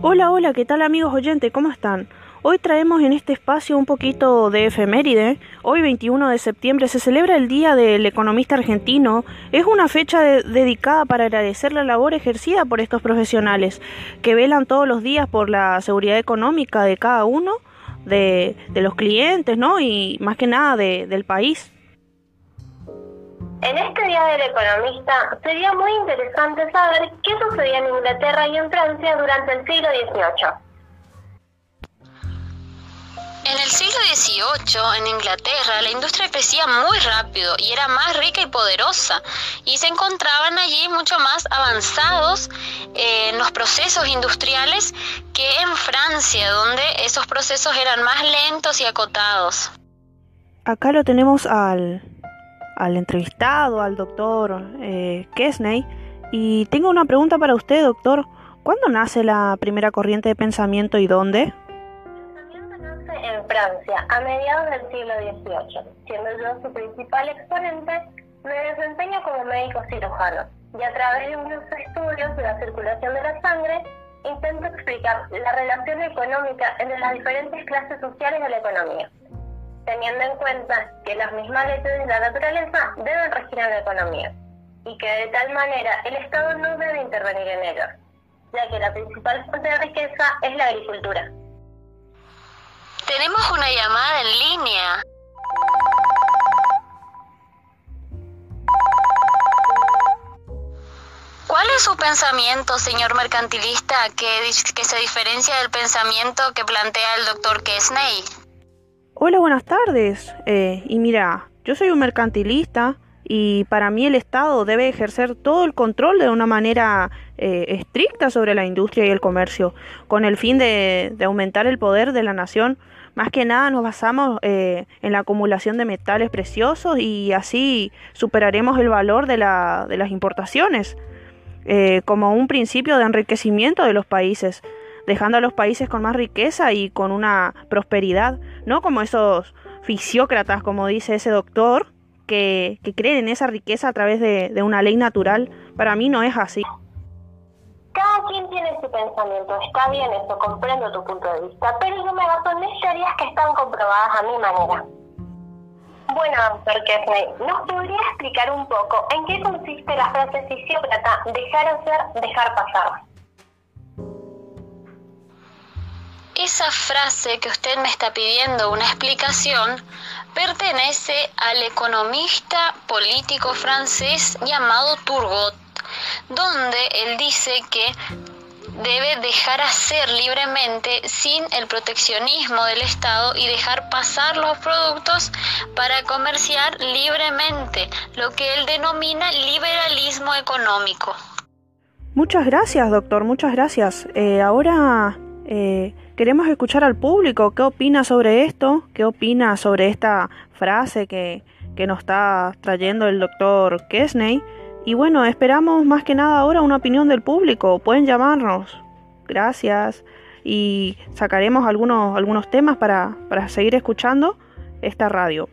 Hola, hola, ¿qué tal amigos oyentes? ¿Cómo están? Hoy traemos en este espacio un poquito de efeméride. Hoy 21 de septiembre se celebra el Día del Economista Argentino. Es una fecha dedicada para agradecer la labor ejercida por estos profesionales que velan todos los días por la seguridad económica de cada uno, de, los clientes, ¿no? Y más que nada del país. En este Día del Economista sería muy interesante saber qué sucedía en Inglaterra y en Francia durante el siglo XVIII. En el siglo XVIII, en Inglaterra, la industria crecía muy rápido y era más rica y poderosa, y se encontraban allí mucho más avanzados en los procesos industriales que en Francia, donde esos procesos eran más lentos y acotados. Acá lo tenemos al al entrevistado, al doctor eh, Kesney. Y tengo una pregunta para usted, doctor. ¿Cuándo nace la primera corriente de pensamiento y dónde? Pensamiento nace en Francia, a mediados del siglo XVIII. Siendo yo su principal exponente, me desempeño como médico cirujano y a través de unos estudios de la circulación de la sangre intento explicar la relación económica entre las diferentes clases sociales de la economía teniendo en cuenta que las mismas leyes de la naturaleza deben regir en la economía y que de tal manera el Estado no debe intervenir en ellos, ya que la principal fuente de riqueza es la agricultura. Tenemos una llamada en línea. ¿Cuál es su pensamiento, señor mercantilista, que, que se diferencia del pensamiento que plantea el doctor Kesney? Hola, buenas tardes. Eh, y mira, yo soy un mercantilista y para mí el Estado debe ejercer todo el control de una manera eh, estricta sobre la industria y el comercio, con el fin de, aumentar el poder de la nación. Más que nada nos basamos eh, en la acumulación de metales preciosos y así superaremos el valor de, la, de las importaciones como un principio de enriquecimiento de los países dejando a los países con más riqueza y con una prosperidad, no como esos fisiócratas, como dice ese doctor, que, creen en esa riqueza a través de, una ley natural. Para mí no es así. Cada quien tiene su pensamiento, está bien eso, comprendo tu punto de vista, pero yo me baso en que están comprobadas a mi manera. Bueno, doctor Kessney, ¿nos podría explicar un poco en qué consiste la frase fisiócrata dejar hacer, dejar pasar? Esa frase que usted me está pidiendo una explicación pertenece al economista político francés llamado Turgot, donde él dice que debe dejar hacer libremente sin el proteccionismo del Estado y dejar pasar los productos para comerciar libremente, lo que él denomina liberalismo económico. Muchas gracias, doctor, muchas gracias. Eh, ahora eh, Queremos escuchar al público qué opina sobre esto, qué opina sobre esta frase que, que nos está trayendo el doctor Kesney. Y bueno, esperamos más que nada ahora una opinión del público. Pueden llamarnos. Gracias. Y sacaremos algunos, algunos temas para, para seguir escuchando esta radio.